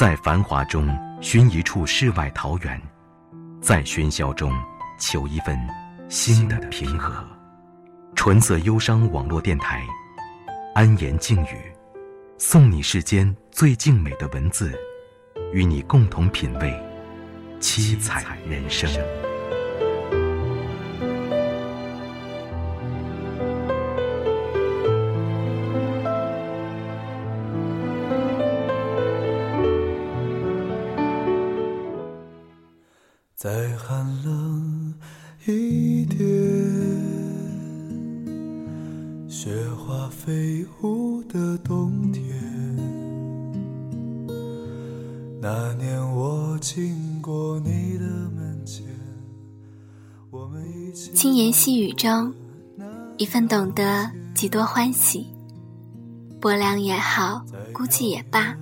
在繁华中寻一处世外桃源，在喧嚣中求一份心的平和。纯色忧伤网络电台，安言静语，送你世间最静美的文字，与你共同品味七彩人生。雪花飞舞的冬天。那年我经过你的门前，我们一起。轻言细语中，一份懂得，几多欢喜。薄凉也好，孤寂也罢，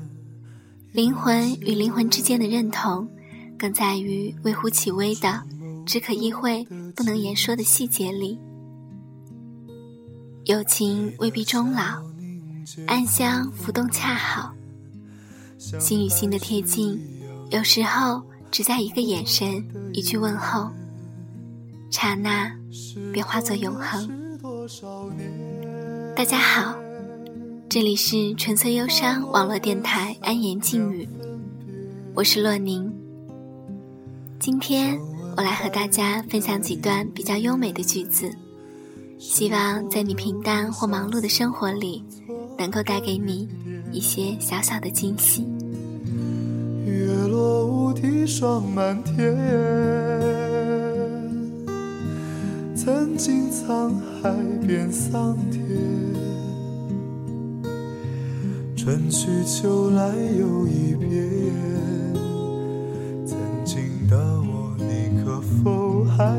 灵魂与灵魂之间的认同。更在于微乎其微的、只可意会不能言说的细节里。友情未必终老，暗香浮动恰好。心与心的贴近，有时候只在一个眼神、一句问候，刹那便化作永恒。大家好，这里是纯粹忧伤网络电台安言静语，我是洛宁。今天我来和大家分享几段比较优美的句子，希望在你平淡或忙碌的生活里，能够带给你一些小小的惊喜。月落乌啼霜满天，曾经沧海变桑田，春去秋来又一遍。曾经的我，你可否还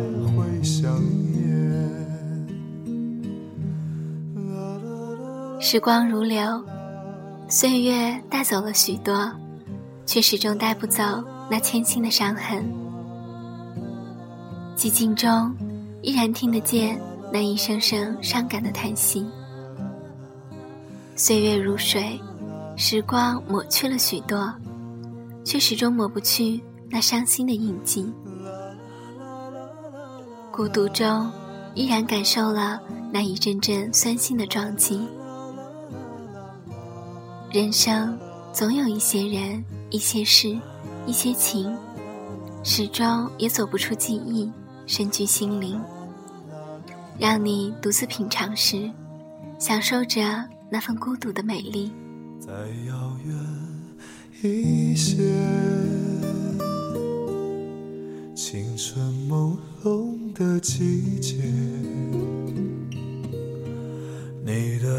时光如流，岁月带走了许多，却始终带不走那千心的伤痕。寂静中，依然听得见那一声声伤感的叹息。岁月如水，时光抹去了许多，却始终抹不去那伤心的印记。孤独中，依然感受了那一阵阵酸心的撞击。人生总有一些人、一些事、一些情，始终也走不出记忆，深居心灵。让你独自品尝时，享受着那份孤独的美丽。再遥远一些，青春朦胧。的季节，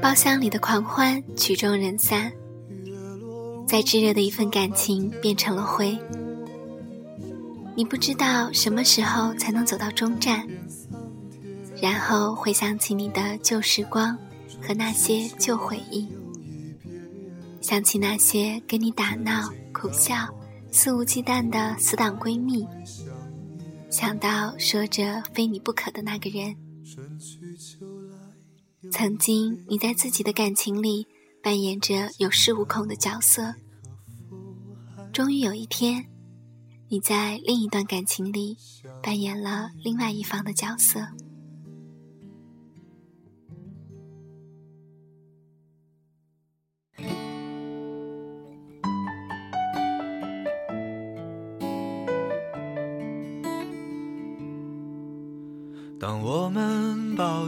包厢里的狂欢，曲终人散。再炙热的一份感情变成了灰。你不知道什么时候才能走到终站，然后回想起你的旧时光和那些旧回忆，想起那些跟你打闹、苦笑、肆无忌惮的死党闺蜜。想到说着非你不可的那个人，曾经你在自己的感情里扮演着有恃无恐的角色，终于有一天，你在另一段感情里扮演了另外一方的角色。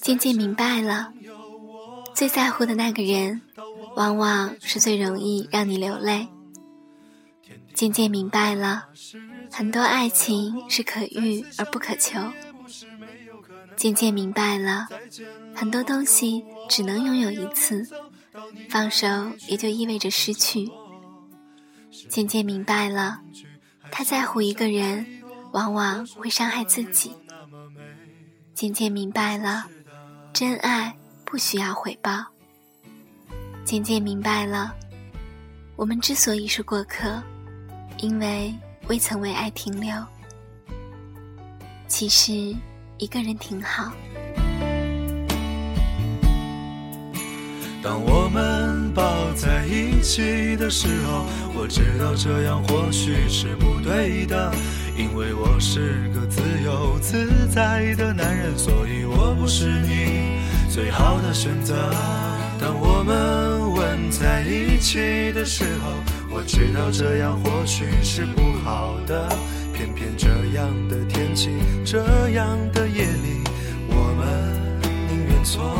渐渐明白了，最在乎的那个人，往往是最容易让你流泪。渐渐明白了。很多爱情是可遇而不可求，渐渐明白了，很多东西只能拥有一次，放手也就意味着失去。渐渐明白了，太在乎一个人，往往会伤害自己。渐渐明白了，真爱不需要回报。渐渐明白了，我们之所以是过客，因为。未曾为爱停留，其实一个人挺好。当我们抱在一起的时候，我知道这样或许是不对的，因为我是个自由自在的男人，所以我不是你最好的选择。当我们吻在一起的时候。我知道这样或许是不好的，偏偏这样的天气，这样的夜里，我们宁愿错，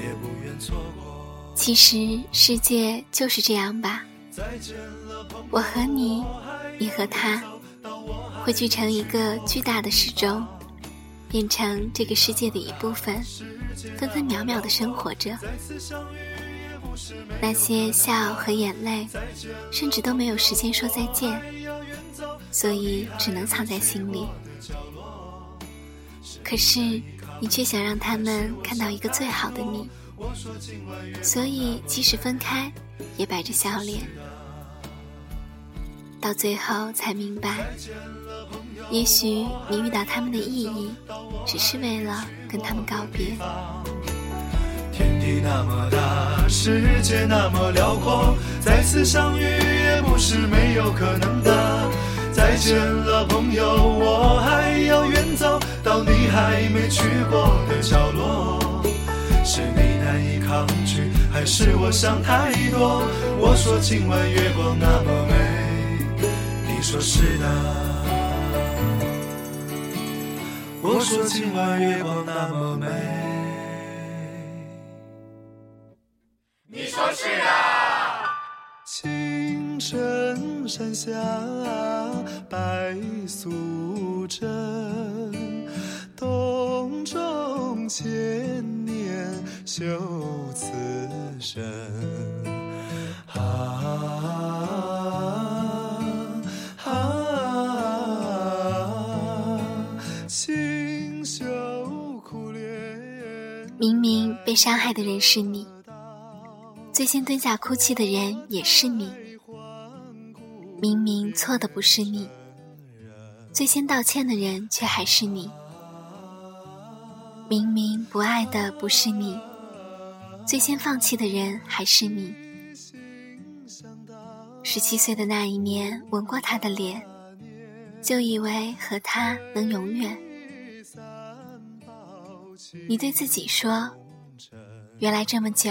也不愿错过。其实世界就是这样吧，我和你，你和他，汇聚成一个巨大的时钟，变成这个世界的一部分，分分秒秒的生活着。那些笑和眼泪，甚至都没有时间说再见，所以只能藏在心里。可是你却想让他们看到一个最好的你，所以即使分开，也摆着笑脸。到最后才明白，也许你遇到他们的意义，只是为了跟他们告别。天地那么大，世界那么辽阔，再次相遇也不是没有可能的。再见了，朋友，我还要远走到你还没去过的角落。是你难以抗拒，还是我想太多？我说今晚月光那么美，你说是的。我说今晚月光那么美。山下白素贞，洞中千年修此身。啊啊！明明被伤害的人是你，最先蹲下哭泣的人也是你。明明错的不是你，最先道歉的人却还是你。明明不爱的不是你，最先放弃的人还是你。十七岁的那一年，吻过他的脸，就以为和他能永远。你对自己说，原来这么久，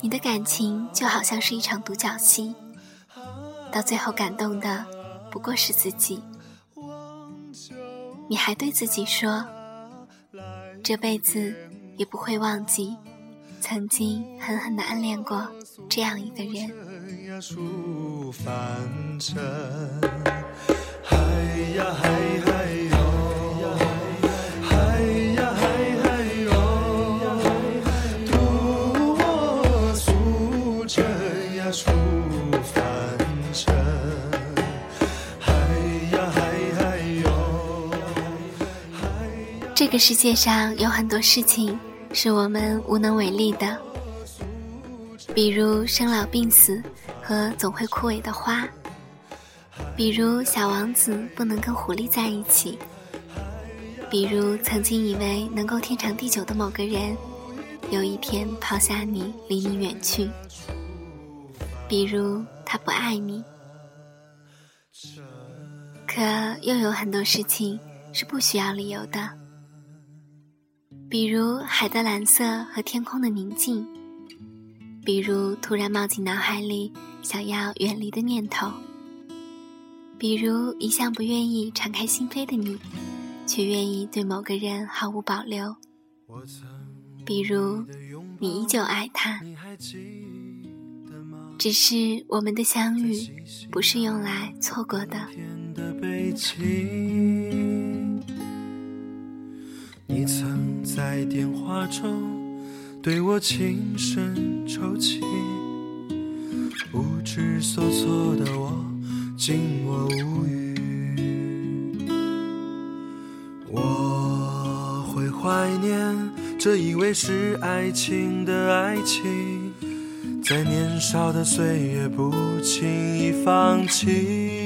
你的感情就好像是一场独角戏。到最后感动的不过是自己，你还对自己说，这辈子也不会忘记曾经狠狠的暗恋过这样一个人。个世界上有很多事情是我们无能为力的，比如生老病死和总会枯萎的花，比如小王子不能跟狐狸在一起，比如曾经以为能够天长地久的某个人，有一天抛下你离你远去，比如他不爱你。可又有很多事情是不需要理由的，比如海的蓝色和天空的宁静，比如突然冒进脑海里想要远离的念头，比如一向不愿意敞开心扉的你，却愿意对某个人毫无保留，比如你依旧爱他。只是我们的相遇，不是用来错过的。你曾在电话中对我轻声抽泣，不知所措的我，静默无语。我会怀念这以为是爱情的爱情。在年少的岁月，不轻易放弃。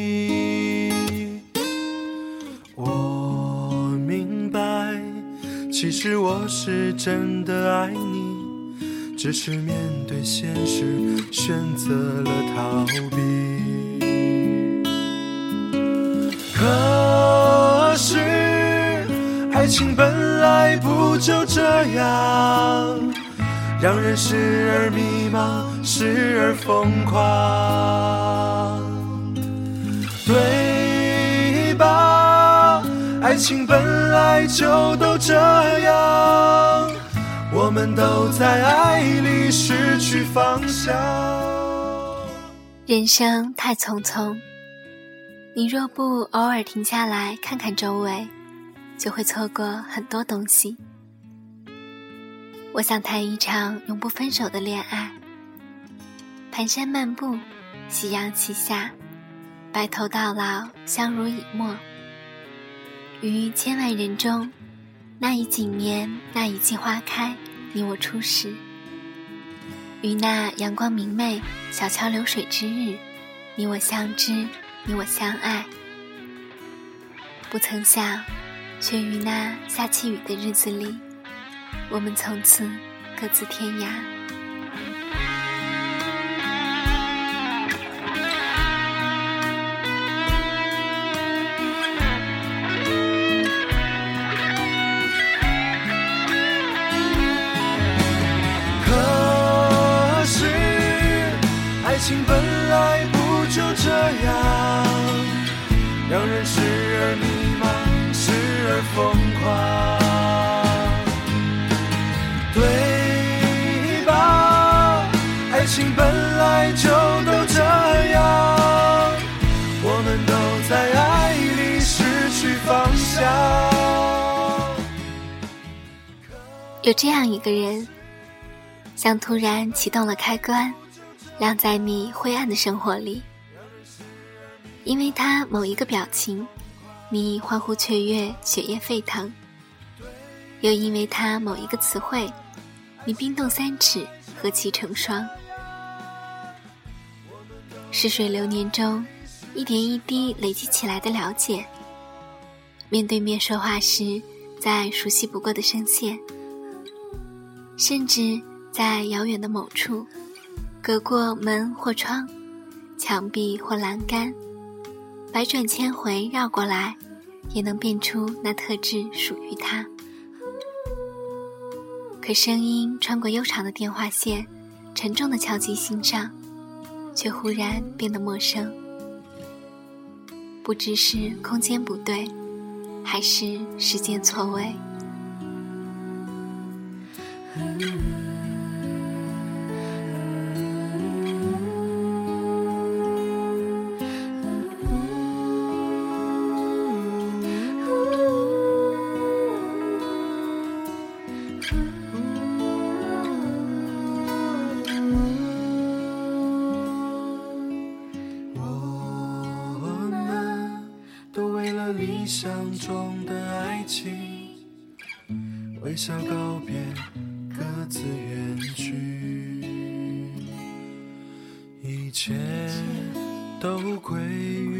其实我是真的爱你，只是面对现实，选择了逃避。可是，爱情本来不就这样？让人时而迷茫，时而疯狂，对？情本来就都这样，我们都在爱里失去方向。人生太匆匆，你若不偶尔停下来看看周围，就会错过很多东西。我想谈一场永不分手的恋爱。蹒跚漫步，夕阳西下，白头到老，相濡以沫。于千万人中，那一景年，那一季花开，你我初识。于那阳光明媚，小桥流水之日，你我相知，你我相爱。不曾想，却于那下起雨的日子里。我们从此各自天涯。情本来不就这样，让人时而迷茫，时而疯狂。对吧？爱情本来就都这样，我们都在爱里失去方向。有这样一个人，像突然启动了开关，亮在你灰暗的生活里。因为他某一个表情，你欢呼雀跃，血液沸腾；又因为他某一个词汇，你冰冻三尺，和气成霜。逝水流年中，一点一滴累积起来的了解。面对面说话时，再熟悉不过的声线，甚至在遥远的某处，隔过门或窗，墙壁或栏杆，百转千回绕过来，也能辨出那特质属于他。可声音穿过悠长的电话线，沉重的敲击心上。却忽然变得陌生，不知是空间不对，还是时间错位。笑告别，各自远去，一切都归于。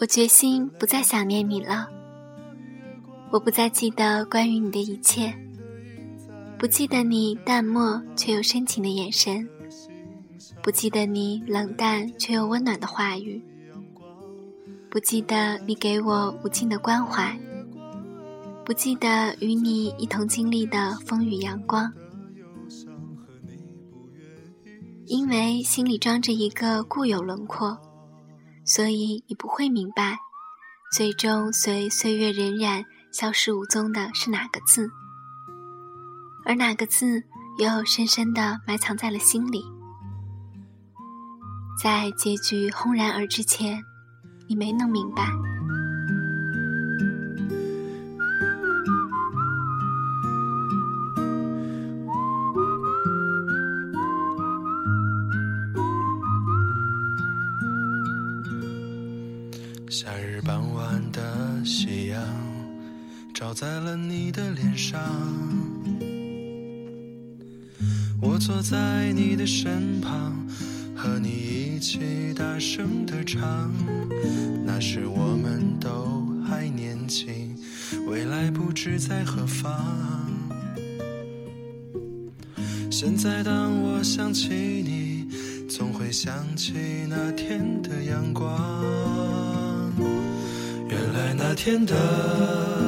我决心不再想念你了。我不再记得关于你的一切，不记得你淡漠却又深情的眼神，不记得你冷淡却又温暖的话语，不记得你给我无尽的关怀，不记得与你一同经历的风雨阳光。因为心里装着一个固有轮廓，所以你不会明白，最终随岁月荏苒。消失无踪的是哪个字？而哪个字又深深的埋藏在了心里？在结局轰然而至前，你没能明白。在了你的脸上，我坐在你的身旁，和你一起大声的唱。那时我们都还年轻，未来不知在何方。现在当我想起你，总会想起那天的阳光。原来那天的。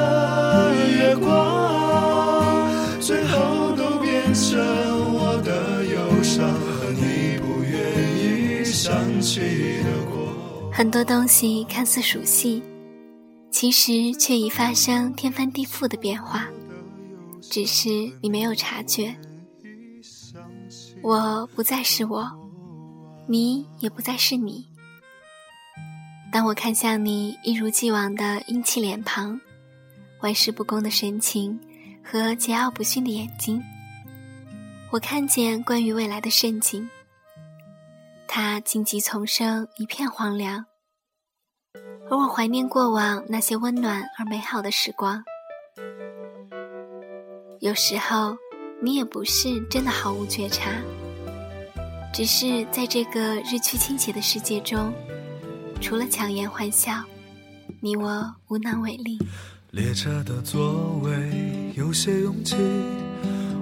很多东西看似熟悉，其实却已发生天翻地覆的变化，只是你没有察觉。我不再是我，你也不再是你。当我看向你一如既往的英气脸庞、玩世不恭的神情和桀骜不驯的眼睛，我看见关于未来的盛景。他荆棘丛生，一片荒凉。而我怀念过往那些温暖而美好的时光。有时候，你也不是真的毫无觉察，只是在这个日趋倾斜的世界中，除了强颜欢笑，你我无能为力。列车的座位有些拥挤，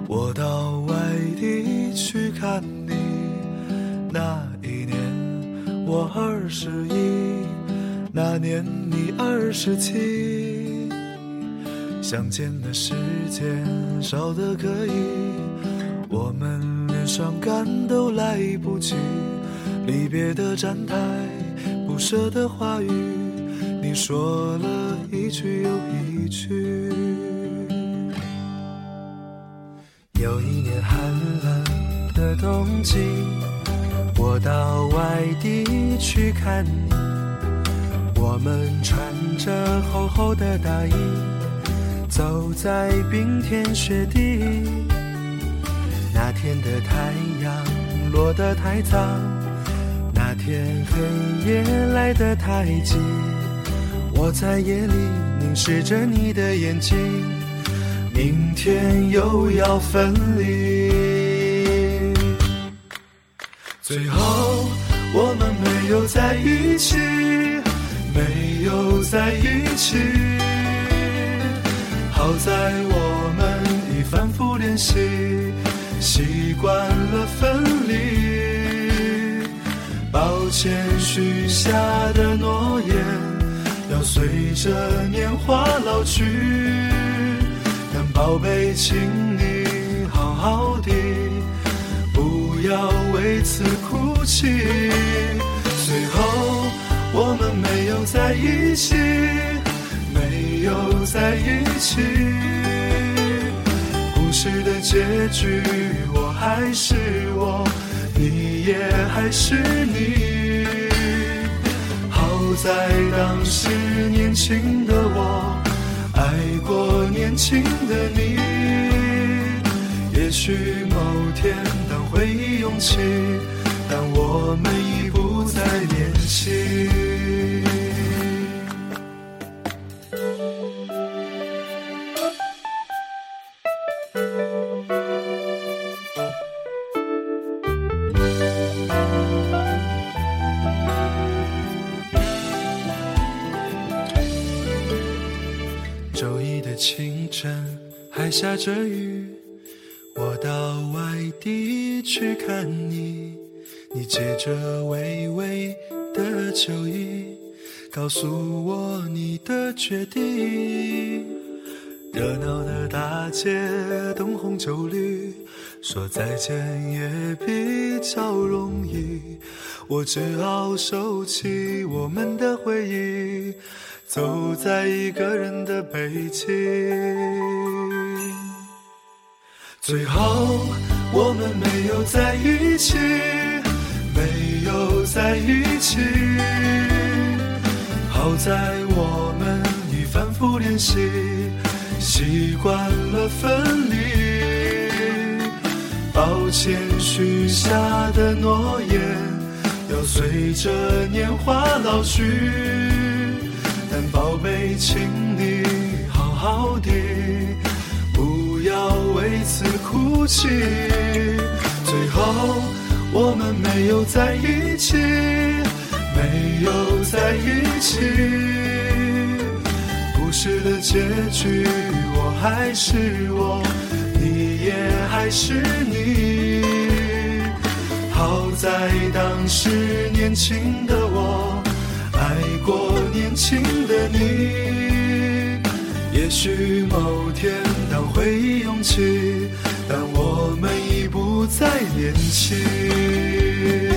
我到外地去看你。那一年我二十一，那年你二十七，相见的时间少得可以，我们连伤感都来不及。离别的站台，不舍的话语，你说了一句又一句。有一年寒冷的冬季。我到外地去看你，我们穿着厚厚的大衣，走在冰天雪地。那天的太阳落得太早，那天黑夜来得太急。我在夜里凝视着你的眼睛，明天又要分离。最后我们没有在一起，没有在一起。好在我们已反复练习，习惯了分离。抱歉许下的诺言，要随着年华老去。但宝贝，请你好好的。不要为此哭泣。我们没有在一起，没有在一起。故事的结局，我还是我，你也还是你。好在当时年轻的我，爱过年轻的你。也许某天当。回忆涌起，但我们已不再联系。周一的清晨，还下着雨。我到外地去看你，你借着微微的秋意，告诉我你的决定。热闹的大街，灯红酒绿，说再见也比较容易。我只好收起我们的回忆，走在一个人的北京。最后我们没有在一起，没有在一起。好在我们已反复练习，习惯了分离。抱歉许下的诺言，要随着年华老去。但宝贝，请你好好的。为此哭泣，最后我们没有在一起，没有在一起。故事的结局，我还是我，你也还是你。好在当时年轻的我，爱过年轻的你。也许某天，当回忆涌起，但我们已再年轻。